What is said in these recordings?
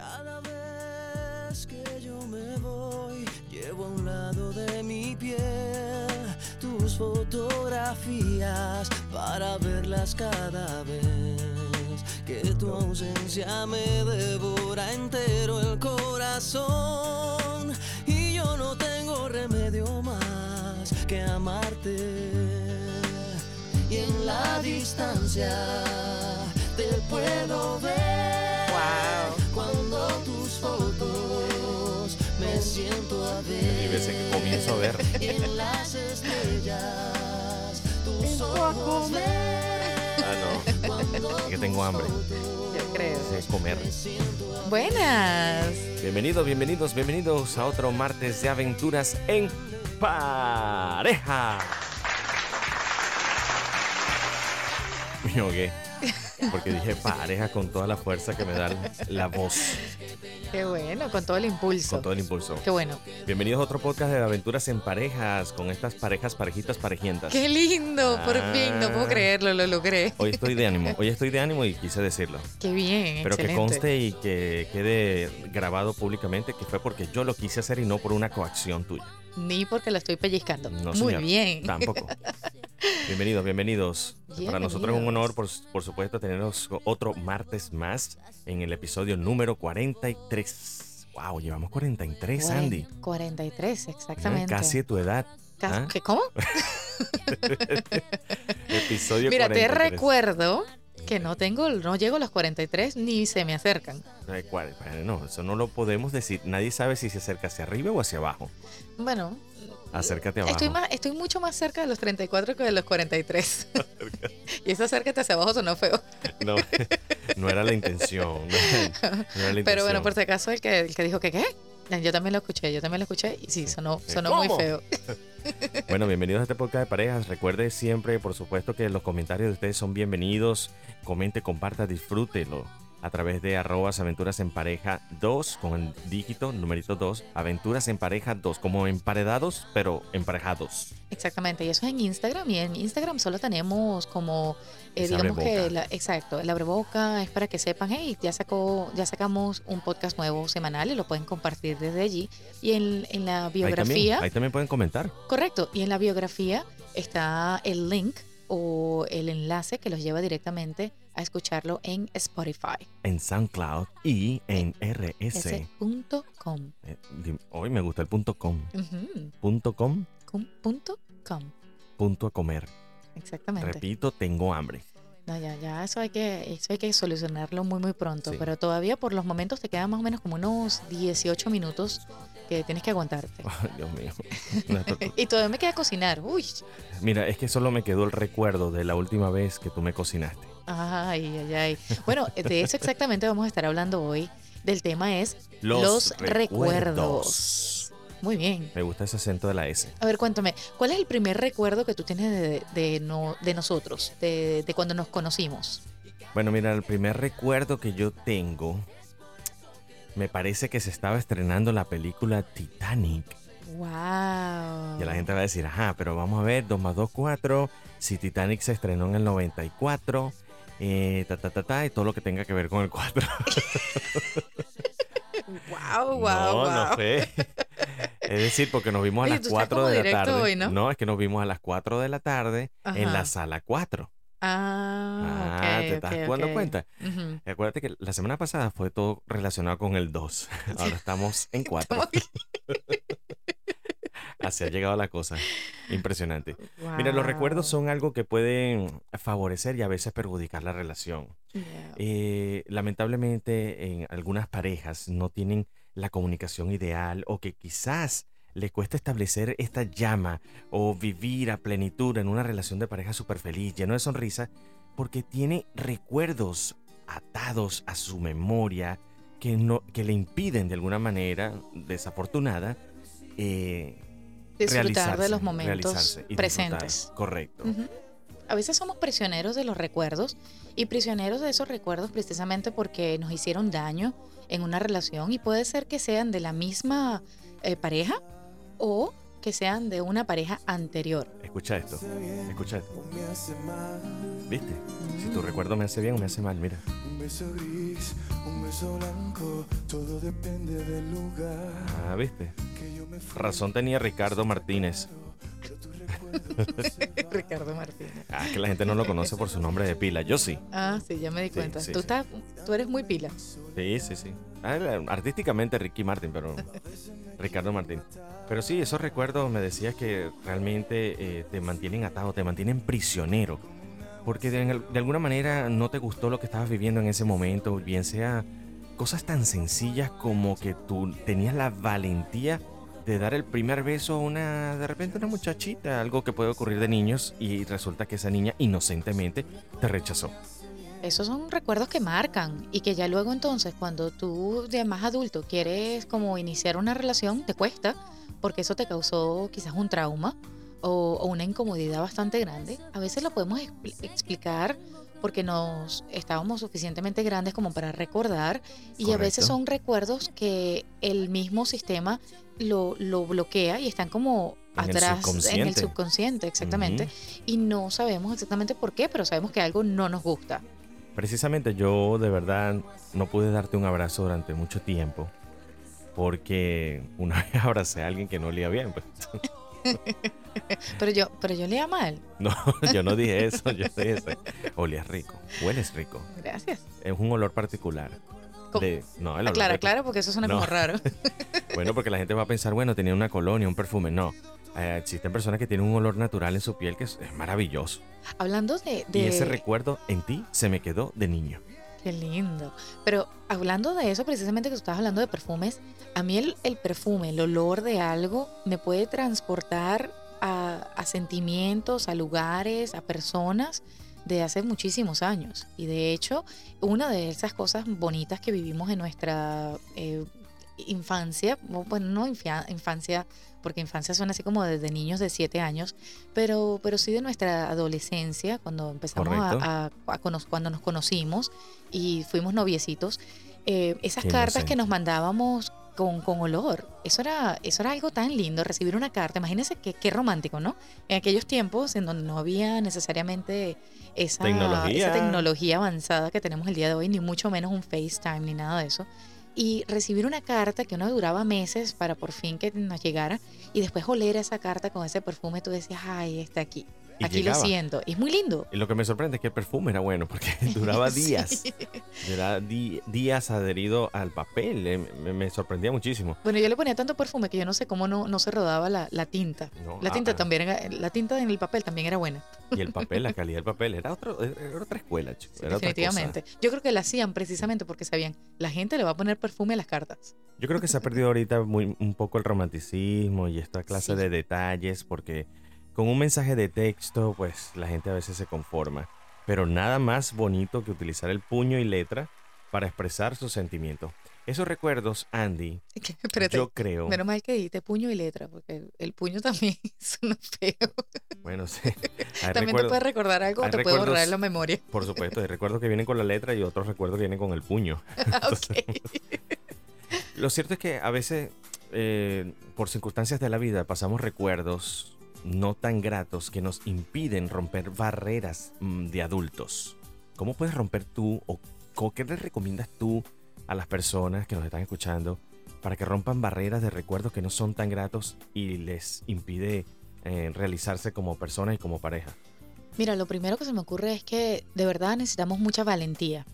Cada vez que yo me voy, llevo a un lado de mi piel tus fotografías para verlas cada vez. Que tu ausencia me devora entero el corazón. Y yo no tengo remedio más que amarte. Y en la distancia te puedo ver. Cuando siento a ver. Y veces que comienzo a ver. En las estrellas tus ojos. Ah, no. Es que tengo hambre. Yo creo. Es comer. Buenas. Bienvenidos, bienvenidos, bienvenidos a otro martes de aventuras en pareja. Me ahogué. Porque dije pareja con toda la fuerza que me da la voz, Qué bueno, con todo el impulso. con todo el impulso. Qué bueno. Bienvenidos a otro podcast de aventuras en parejas, con estas parejas, parejitas, parejientas. Qué lindo, por Ah. fin, no puedo creerlo, lo logré. Hoy estoy de ánimo, hoy estoy de ánimo y quise decirlo. Qué bien, Pero que excelente. conste y que quede grabado públicamente que fue porque yo lo quise hacer y no por una coacción tuya. Ni porque lo estoy pellizcando. No, Muy bien. Tampoco. Bienvenidos, bienvenidos. Para nosotros es un honor, por, por supuesto, tenernos otro martes más en el episodio número 43. Wow, llevamos 43, Cuaren- Andy. 43, exactamente. Casi tu edad. ¿ah? ¿Qué, ¿Cómo? Episodio Mira, te 43. recuerdo que no tengo, no llego a los 43 ni se me acercan. Bueno, No, eso no lo podemos decir. Nadie sabe si se acerca hacia arriba o hacia abajo. Bueno, Acércate abajo. estoy, más, estoy mucho más cerca de los 34 que de los 43. y eso acércate hacia abajo sonó feo. No, no era la intención. No, era- la Pero bueno, intención. por si acaso, el que, el que dijo que qué. Yo también lo escuché, yo también lo escuché y sí, sonó, sonó muy feo. Bueno, bienvenidos a este podcast de parejas. Recuerde siempre, por supuesto, que los comentarios de ustedes son bienvenidos. Comente, comparta, disfrútelo a través de arrobas aventuras en pareja 2 con el dígito, numerito 2, aventuras en pareja 2, como emparedados, pero emparejados. Exactamente, y eso es en Instagram. Y en Instagram solo tenemos como, eh, digamos que, la, exacto, el abreboca es para que sepan, hey, ya sacó, ya sacamos un podcast nuevo semanal y lo pueden compartir desde allí. Y en, en la Ahí también, biografía, ahí también pueden comentar. correcto, y en la biografía está el link o el enlace que los lleva directamente a escucharlo en Spotify. En SoundCloud y en RS. Ese punto com. Eh, Hoy me gusta el punto com. Ujú, Punto com, com- punto com. punto a comer. Exactamente. Repito, tengo hambre. No, ya, ya, eso hay que, eso hay que solucionarlo muy, muy pronto. Sí. Pero todavía por los momentos te quedan más o menos como unos 18 minutos que tienes que aguantarte. Ay, Dios mío. Y todavía me queda cocinar. Uy. Mira, es que solo me quedó el recuerdo de la última vez que tú me cocinaste. Ay, ay, ay. Bueno, de eso exactamente vamos a estar hablando hoy. Del tema es Los recuerdos. muy bien. Me gusta ese acento de la S. A ver, cuéntame, ¿cuál es el primer recuerdo que tú tienes de, de, no, de nosotros, de, de cuando nos conocimos? Bueno, mira, el primer recuerdo que yo tengo, me parece que se estaba estrenando la película Titanic. Wow. Y la gente va a decir, ajá, pero vamos a ver, 2 más 2, 4. Si Titanic se estrenó en el 94, eh, ta, ta, ta, ta, y todo lo que tenga que ver con el 4. Wow, wow, no, wow. no sé. Es decir, porque nos vimos a Oye, las tú estás 4 como de la tarde. hoy, ¿no? es que nos vimos a las 4 de la tarde en Ajá. la sala 4. Ah, Ah, ok, ¿te estás ok, dando ok. cuenta? Ujú. Y Acuérdate que la semana pasada fue todo relacionado con el 2. Ahora estamos en 4. Así ha llegado la cosa. Impresionante. Mira, los recuerdos son algo que pueden favorecer y a veces perjudicar la relación. Yeah. Eh, lamentablemente en algunas parejas no tienen la comunicación ideal o que quizás les cuesta establecer esta llama o vivir a plenitud en una relación de pareja súper feliz, lleno de sonrisa, porque tiene recuerdos atados a su memoria que, no, que le impiden de alguna manera desafortunada eh, Disfrutar de los momentos presentes. Correcto. A veces somos prisioneros de los recuerdos y prisioneros de esos recuerdos precisamente porque nos hicieron daño en una relación y puede ser que sean de la misma eh, pareja o que sean de una pareja anterior. Escucha esto, escucha esto. ¿Viste? Si tu recuerdo me hace bien o me hace mal, mira. Un beso gris, un beso blanco, todo depende del lugar. Ah, ¿viste? Razón tenía Ricardo Martínez. Ricardo Martínez. Ah, que la gente no lo conoce por su nombre de pila. Yo sí. Ah, sí, ya me di cuenta. tú, Estás, tú eres muy pila. Sí, sí, sí. Ah, artísticamente Ricky Martin, pero Ricardo Martín. Pero sí, esos recuerdos me decías que realmente eh, te mantienen atado, te mantienen prisionero. Porque de, de alguna manera no te gustó lo que estabas viviendo en ese momento, bien sea cosas tan sencillas como que tú tenías la valentía de dar el primer beso a una, de repente una muchachita, algo que puede ocurrir de niños y resulta que esa niña inocentemente te rechazó esos son recuerdos que marcan y que ya luego entonces cuando tú de más adulto quieres como iniciar una relación, te cuesta porque eso te causó quizás un trauma o, una incomodidad bastante grande. A veces lo podemos explicar porque nos estábamos suficientemente grandes como para recordar y a veces son recuerdos que el mismo sistema lo, lo bloquea y están como atrás en el subconsciente, exactamente, y no sabemos exactamente por qué, pero sabemos que algo no nos gusta. Precisamente yo de verdad no pude darte un abrazo durante mucho tiempo porque una vez abracé a alguien que no olía bien. Pues. pero yo, pero yo olía mal. No, yo no dije eso, yo dije eso. Olías rico, hueles rico. Gracias. Es un olor particular. De, no, el olor claro, porque eso suena como raro. bueno, porque la gente va a pensar, bueno, tenía una colonia, un perfume. No, eh, existen personas que tienen un olor natural en su piel que es, maravilloso. Hablando de, Y ese recuerdo en ti se me quedó de niño. Qué lindo. Pero hablando de eso, precisamente que tú estabas hablando de perfumes, a mí el, el perfume, el olor de algo, me puede transportar a, a, sentimientos, a lugares, a personas de hace muchísimos años. Y de hecho, una de esas cosas bonitas que vivimos en nuestra eh, infancia, bueno, no infancia porque infancia suena así como desde niños de 7 años, pero, pero sí de nuestra adolescencia, cuando empezamos a, cuando nos conocimos y fuimos noviecitos, eh, esas cartas que nos mandábamos con, con, olor, eso era, eso era algo tan lindo, recibir una carta, imagínense qué, qué romántico, ¿no? En aquellos tiempos en donde no había necesariamente esa tecnología. esa tecnología avanzada que tenemos el día de hoy, ni mucho menos un FaceTime ni nada de eso y recibir una carta que uno duraba meses para por fin que nos llegara y después oler esa carta con ese perfume, tú decías, ay, está aquí. Aquí lo siento. Es muy lindo. Y lo que me sorprende es que el perfume era bueno porque duraba días. Era días adherido al papel. Eh, me, sorprendía muchísimo. Bueno, yo le ponía tanto perfume que yo no sé cómo no, no se rodaba la, tinta. la tinta ah, ah. también la tinta en el papel también era buena. Y el papel, la calidad del papel, era, otro, otra escuela, definitivamente. Yo creo que la hacían precisamente porque sabían, la gente le va a poner perfume a las cartas. Yo creo que se ha perdido ahorita muy, un poco el romanticismo y esta clase de detalles porque con un mensaje de texto, pues la gente a veces se conforma. Pero nada más bonito que utilizar el puño y letra para expresar sus sentimientos. Esos recuerdos, Andy, yo creo. Menos mal que dijiste puño y letra, porque el puño también es uno feo. Bueno, sí. también te puede recordar algo o te puede borrar la memoria. Por supuesto, hay recuerdos que vienen con la letra y otros recuerdos que vienen con el puño. lo cierto es que a veces, eh, por circunstancias de la vida, pasamos recuerdos no tan gratos que nos impiden romper barreras mm, de adultos. ¿Cómo puedes romper tú o qué le recomiendas tú a las personas que nos están escuchando para que rompan barreras de recuerdos que no son tan gratos y les impide eh, realizarse como persona y como pareja? Mira, lo primero que se me ocurre es que de verdad necesitamos mucha valentía.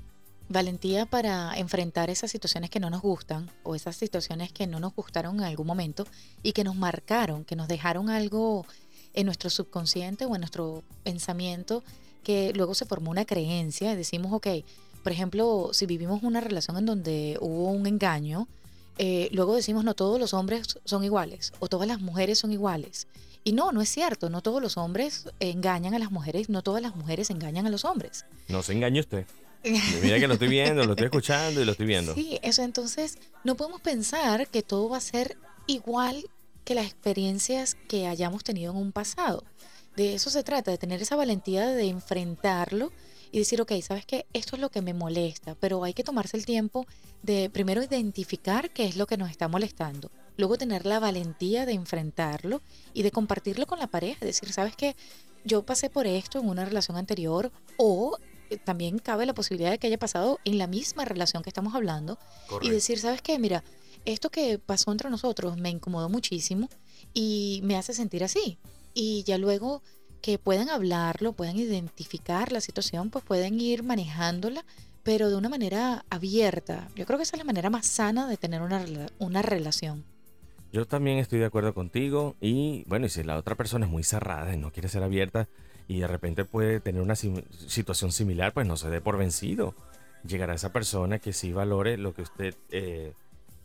Valentía para enfrentar esas situaciones que no nos gustan o esas situaciones que no nos gustaron en algún momento y que nos marcaron, que nos dejaron algo en nuestro subconsciente o en nuestro pensamiento que luego se formó una creencia y decimos, ok, por ejemplo, si vivimos una relación en donde hubo un engaño, eh, luego decimos no todos los hombres son iguales o todas las mujeres son iguales. Y no, no es cierto, no todos los hombres engañan a las mujeres, no todas las mujeres engañan a los hombres. No se engañe usted. Mira que lo estoy viendo, lo estoy escuchando y lo estoy viendo. Sí, eso entonces no podemos pensar que todo va a ser igual que las experiencias que hayamos tenido en un pasado. De eso se trata, de tener esa valentía de enfrentarlo y decir, ok, ¿sabes qué? Esto es lo que me molesta, pero hay que tomarse el tiempo de primero identificar qué es lo que nos está molestando. luego tener la valentía de enfrentarlo y de compartirlo con la pareja, decir, ¿sabes qué? Yo pasé por esto en una relación anterior o también cabe la posibilidad de que haya pasado en la misma relación que estamos hablando y decir, ¿sabes qué? Mira, esto que pasó entre nosotros me incomodó muchísimo y me hace sentir así. Y ya luego que puedan hablarlo, puedan identificar la situación, pues pueden ir manejándola, pero de una manera abierta. Yo creo que esa es la manera más sana de tener una, una relación. Yo también estoy de acuerdo contigo y bueno, y si la otra persona es muy cerrada y no quiere ser abierta y de repente puede tener una sim- situación similar, pues no se dé por vencido. Llegará esa persona que sí valore lo que usted eh,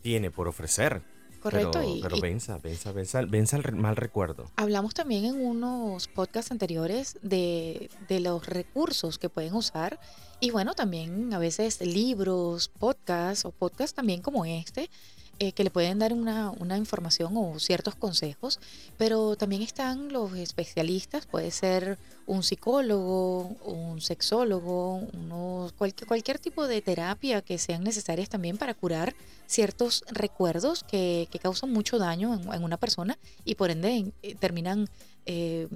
tiene por ofrecer. Correcto. Pero, y, pero venza, venza, venza, venza el mal recuerdo. hablamos también en unos podcasts anteriores de, de los recursos que pueden usar. Y bueno, también a veces libros, podcasts o podcasts también como este, eh, que le pueden dar una, una información o ciertos consejos. Pero también están los especialistas, puede ser un psicólogo, un sexólogo, unos, cualquier, cualquier tipo de terapia que sean necesarias también para curar ciertos recuerdos que, que causan mucho daño en, en una persona y por ende eh, terminan eh,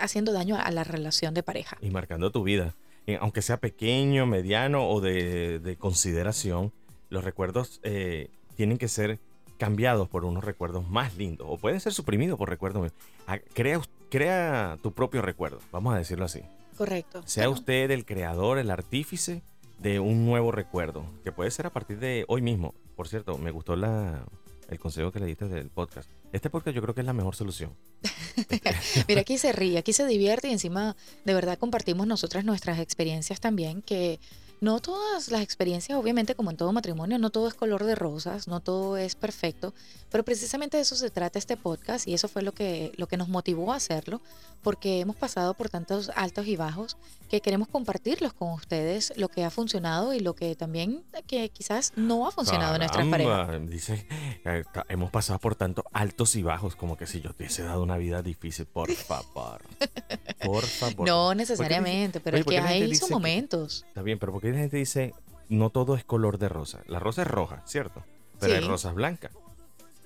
haciendo daño a la relación de pareja. y marcando tu vida. Eh, Aunque sea pequeño, mediano o de, de consideración, los recuerdos eh, tienen que ser cambiados por unos recuerdos más lindos o pueden ser suprimidos por recuerdos. Ah, Crea, crea tu propio recuerdo, vamos a decirlo así. Correcto. Sea Bueno, usted el creador, el artífice de un nuevo recuerdo, que puede ser a partir de hoy mismo. Por cierto, me gustó la, el consejo que le diste del podcast. Este podcast yo creo que es la mejor solución. Mira, aquí se ríe, aquí se divierte y encima de verdad compartimos nosotras nuestras experiencias también, que no todas las experiencias, obviamente como en todo matrimonio, no todo es color de rosas, no todo es perfecto, pero precisamente de eso se trata este podcast y eso fue lo que, lo que nos motivó a hacerlo, porque hemos pasado por tantos altos y bajos que queremos compartirlos con ustedes, lo que ha funcionado y lo que también que quizás no ha funcionado en nuestras parejas. Dice, eh, hemos pasado por tantos altos y bajos, como que si yo te hubiese dado una vida difícil, por favor. Por favor. No necesariamente, pero oye, es ¿por que qué hay sus que- momentos. Está bien, pero porque la gente dice, no todo es color de rosa. La rosa es roja, ¿cierto? Pero hay rosas blancas,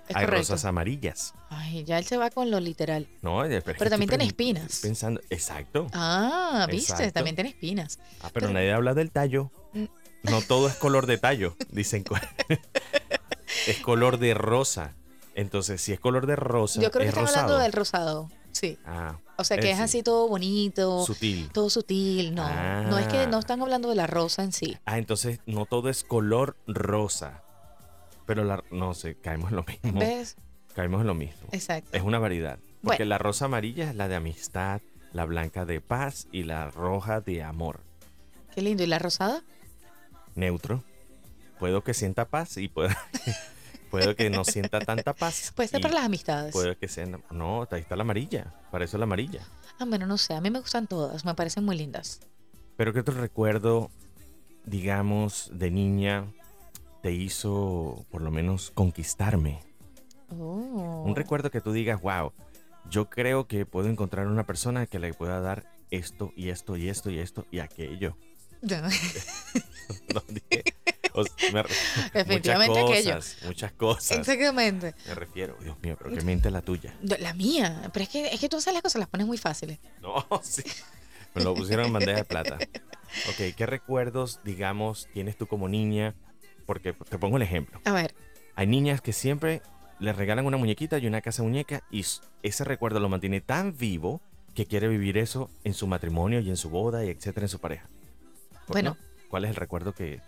Es hay correcto. rosas amarillas. Ay, ya él se va con lo literal. No, pero, Pero también tiene espinas. Pensando, exacto. Ah, viste, Exacto. también tiene espinas. Ah, pero pero- nadie habla del tallo. Mm. No todo es color de tallo, dicen. es color de rosa. Entonces, si es color de rosa, Yo creo que es están hablando rosado. del rosado. Sí. Ah, O sea que Eh, es sí. así todo bonito, sutil. todo sutil. No, no es que Ah. no están hablando de la rosa en sí. Ah, entonces no todo es color rosa. Pero la, no sé, caemos en lo mismo. ¿Ves? Caemos en lo mismo. Exacto. Es una variedad. Porque Bueno. la rosa amarilla es la de amistad, la blanca de paz y la roja de amor. Qué lindo. ¿Y la rosada? Neutro. Puedo que sienta paz y puedo, puedo que no sienta tanta paz. Puede ser para las amistades. Puede que sea. No, ahí está la amarilla. Para eso es la amarilla. Ah, bueno, no sé. A mí me gustan todas. Me parecen muy lindas. Pero ¿qué otro recuerdo, digamos, de niña te hizo por lo menos conquistarme? Oh. Un recuerdo que tú digas, wow, yo creo que puedo encontrar una persona que le pueda dar esto y esto y esto y esto y aquello. No, dije, o sea, me re- Efectivamente muchas aquello. cosas, muchas cosas. Exactamente. Me refiero, Dios mío, pero qué mente la tuya. La mía. Pero es que, es que tú haces las cosas, las pones muy fáciles. No, sí. Me lo pusieron en bandeja de plata. Ok, ¿qué recuerdos, digamos, tienes tú como niña? Porque te pongo el ejemplo. A ver. Hay niñas que siempre les regalan una muñequita y una casa muñeca y ese recuerdo lo mantiene tan vivo que quiere vivir eso en su matrimonio y en su boda y etcétera en su pareja. ¿Por Bueno. no? ¿Cuál es el recuerdo que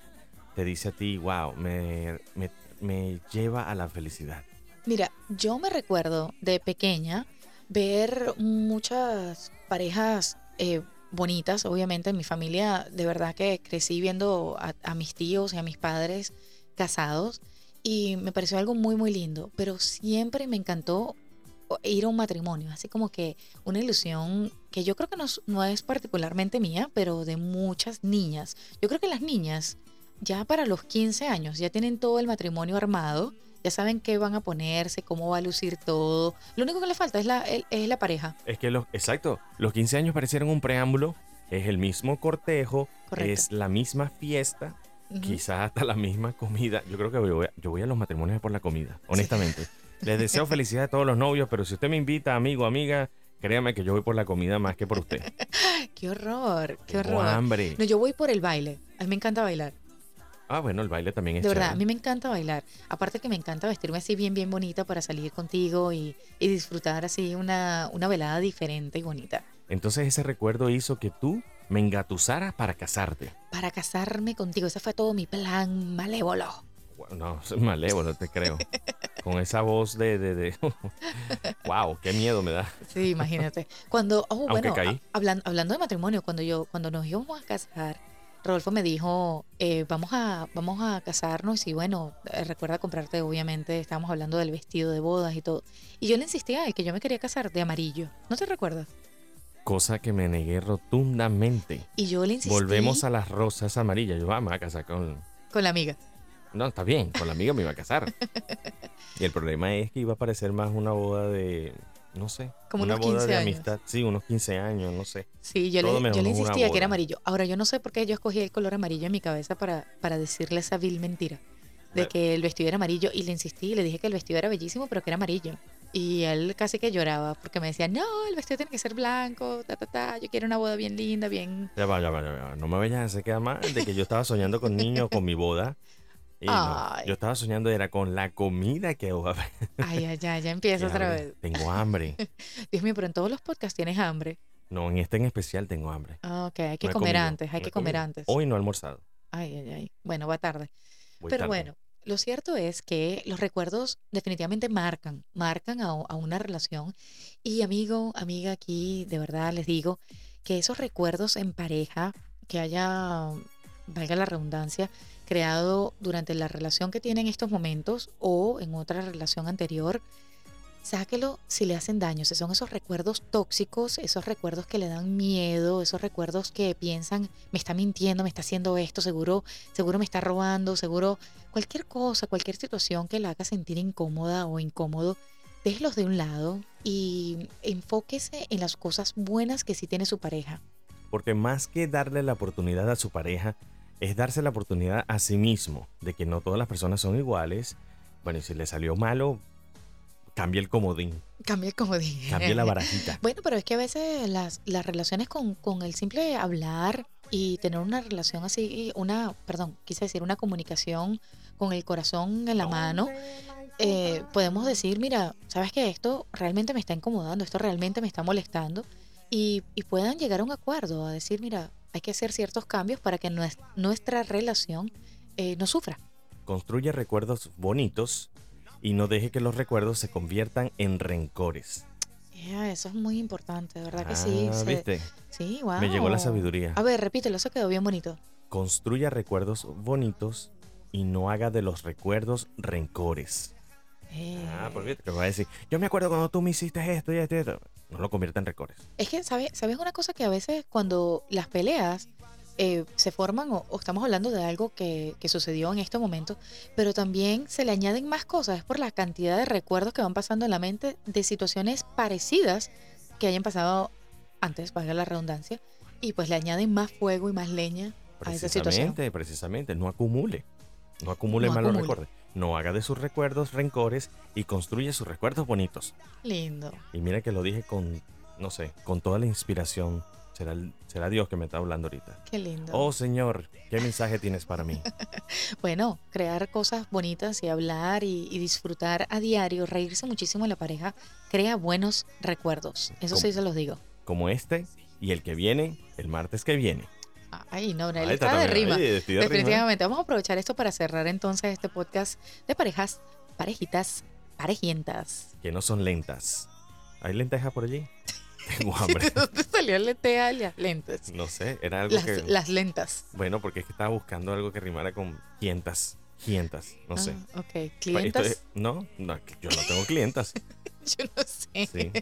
te dice a ti, wow, me, me, me lleva a la felicidad? Mira, yo me recuerdo de pequeña ver muchas parejas eh, bonitas, obviamente en mi familia, de verdad que crecí viendo a, a mis tíos y a mis padres casados y me pareció algo muy, muy lindo, pero siempre me encantó ir a un matrimonio, así como que una ilusión que yo creo que no, no es particularmente mía, pero de muchas niñas. Yo creo que las niñas ya para los 15 años ya tienen todo el matrimonio armado, ya saben qué van a ponerse, cómo va a lucir todo. Lo único que le falta es la, es la pareja. Es que los, exacto, los 15 años parecieron un preámbulo, es el mismo cortejo, Correcto. es la misma fiesta, quizás hasta la misma comida. Yo creo que voy a, yo voy a los matrimonios por la comida, honestamente. Les deseo felicidad a todos los novios, pero si usted me invita, amigo, amiga, créame que yo voy por la comida más que por usted. Qué horror, qué Tengo horror. hambre. No, yo voy por el baile. A mí me encanta bailar. Ah, bueno, el baile también es De verdad, a chévere. mí me encanta bailar. Aparte que me encanta vestirme así bien, bien bonita para salir contigo y, y disfrutar así una, una velada diferente y bonita. Entonces ese recuerdo hizo que tú me engatusaras para casarte. Para casarme contigo. Ese fue todo mi plan malévolo. No, malévolo, te creo. Con esa voz de, de, de- wow, qué miedo me da. Sí, imagínate. Cuando, oh, bueno, caí. a- hablan- hablando de matrimonio, cuando yo, cuando nos íbamos a casar, Rodolfo me dijo, eh, vamos a, vamos a casarnos y bueno, eh, recuerda comprarte, obviamente, estábamos hablando del vestido de bodas y todo. Y yo le insistía que yo me quería casar de amarillo. ¿No te recuerdas? Cosa que me negué rotundamente. Y yo le insistí Volvemos a las rosas amarillas. Yo vamos a casar con... con la amiga. No, está bien, con la amiga me iba a casar. Y el problema es que iba a parecer más una boda de, no sé, Como una unos boda 15 de años. amistad. Sí, unos 15 años, no sé. Sí, yo le, Todo yo le insistía que era amarillo. Ahora, yo no sé por qué yo escogí el color amarillo en mi cabeza para, para decirle esa vil mentira. De que el vestido era amarillo y le insistí y le dije que el vestido era bellísimo, pero que era amarillo. Y él casi que lloraba porque me decía, no, el vestido tiene que ser blanco, ta, ta, ta, yo quiero una boda bien linda, bien... Ya va, ya va, ya va. No me vayas a hacer quedar mal de que yo estaba soñando con niños, con mi boda. Y no, yo estaba soñando era con la comida que iba a haber. Ay, ay, ay, ya empieza Ya, otra hombre, vez. Tengo hambre. Dios mío, pero en todos los podcasts tienes hambre. No, en este en especial tengo hambre. Ah, ok, hay que No comer comido, antes, hay no que comer comido. antes. Hoy no he almorzado. Ay, ay, ay. Bueno, va tarde. Voy Pero tarde. bueno, lo cierto es que los recuerdos definitivamente marcan, marcan a, a una relación. Y amigo, amiga, aquí de verdad les digo que esos recuerdos en pareja que haya, valga la redundancia, creado durante la relación que tiene en estos momentos o en otra relación anterior, sáquelo si le hacen daño. Si son esos recuerdos tóxicos, esos recuerdos que le dan miedo, esos recuerdos que piensan, me está mintiendo, me está haciendo esto, seguro, seguro me está robando, seguro cualquier cosa, cualquier situación que la haga sentir incómoda o incómodo, déjelos de un lado y enfóquese en las cosas buenas que sí tiene su pareja. Porque más que darle la oportunidad a su pareja, es darse la oportunidad a sí mismo de que no todas las personas son iguales. Bueno, y si le salió malo, cambie el comodín, Cambia el comodín. cambie la barajita. Bueno, pero es que a veces las, las relaciones con, con el simple hablar y tener una relación así, una, perdón, quise decir una comunicación con el corazón en la mano, eh, podemos decir, mira, sabes que esto realmente me está incomodando, esto realmente me está molestando y, y puedan llegar a un acuerdo, a decir, mira, hay que hacer ciertos cambios para que nues- nuestra relación eh, no sufra. Construye recuerdos bonitos y no deje que los recuerdos se conviertan en rencores. Yeah, eso es muy importante, de verdad que sí. Ah, se- ¿viste? sí, wow. Me llegó la sabiduría. A ver, repítelo, eso quedó bien bonito. Construya recuerdos bonitos y no haga de los recuerdos rencores. Ah, Eh, por viste, que va a decir, yo me acuerdo cuando tú me hiciste esto y esto y esto. No lo convierta en rencores. Es que, ¿sabes, ¿sabes una cosa? Que a veces cuando las peleas eh, se forman, o, o estamos hablando de algo que, que sucedió en este momento, pero también se le añaden más cosas, es por la cantidad de recuerdos que van pasando en la mente de situaciones parecidas que hayan pasado antes, valga la redundancia, y pues le añaden más fuego y más leña a esa situación. Precisamente, precisamente, no acumule. No acumule No malos acumule. recuerdos. No haga de sus recuerdos rencores y construye sus recuerdos bonitos. Lindo. Y mira que lo dije con, no sé, con toda la inspiración. Será, será Dios que me está hablando ahorita. Qué lindo. Oh Señor, ¿qué mensaje tienes para mí? Bueno, crear cosas bonitas y hablar y, y disfrutar a diario, reírse muchísimo en la pareja, crea buenos recuerdos. Eso sí se los digo. Como este y el que viene, el martes que viene. Ay, no, Ahí está de rima. Definitivamente. Vamos a aprovechar esto para cerrar entonces este podcast de parejas, parejitas, parejientas. Que no son lentas. ¿Hay lentejas por allí? Tengo hambre. ¿De dónde salió y las lentes? No sé, era algo Las, que... las lentas. Bueno, porque es que estaba buscando algo que rimara con quientas. Quientas, no sé. Ah, ok. Esto ¿Clientas? es- no, no, yo no tengo clientas. Yo no sé. Sí.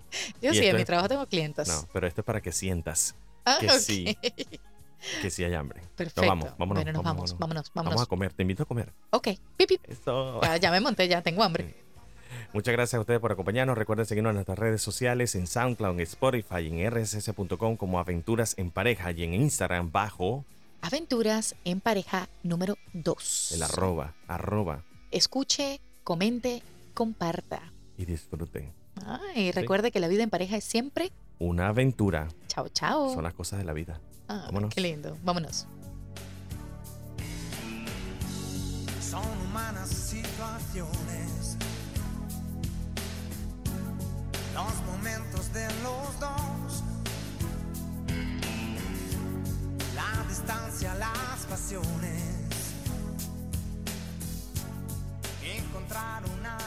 Yo Y sí, en mi trabajo tengo clientas. No, pero esto es para que sientas ah, que sí. que sí hay hambre. No, Perfecto. vamos, vámonos, bueno, nos vámonos, vamos, vámonos, vámonos. Vamos a comer, te invito a comer. Ok, pip. Eso. Ya, ya me monté, ya tengo hambre. Muchas gracias a ustedes por acompañarnos. Recuerden seguirnos en nuestras redes sociales, en SoundCloud, en Spotify, en rss.com como Aventuras en Pareja y en Instagram bajo Aventuras en pareja número 2. el arroba, arroba. Escuche, comente, comparta. y disfruten. Ay, recuerde que la vida en pareja es siempre Una aventura. chao, chao. Son las cosas de la vida. Ah, vámonos. qué lindo. Vámonos. Son humanas situaciones. Los momentos de los dos. La distancia, las pasiones. Encontrar una